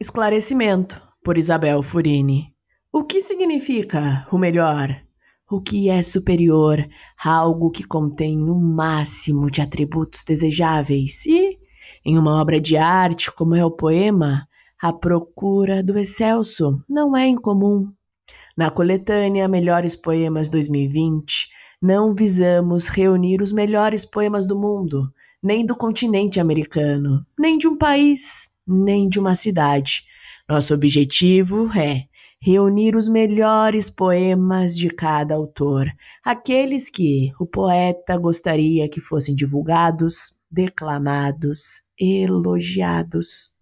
Esclarecimento, por Isabel Furini. O que significa o melhor? O que é superior a algo que contém o máximo de atributos desejáveis? E, em uma obra de arte como é o poema, a procura do excelso não é incomum. Na coletânea Melhores Poemas 2020, não visamos reunir os melhores poemas do mundo, nem do continente americano, nem de um país, nem de uma cidade. Nosso objetivo é reunir os melhores poemas de cada autor, aqueles que o poeta gostaria que fossem divulgados, declamados, elogiados.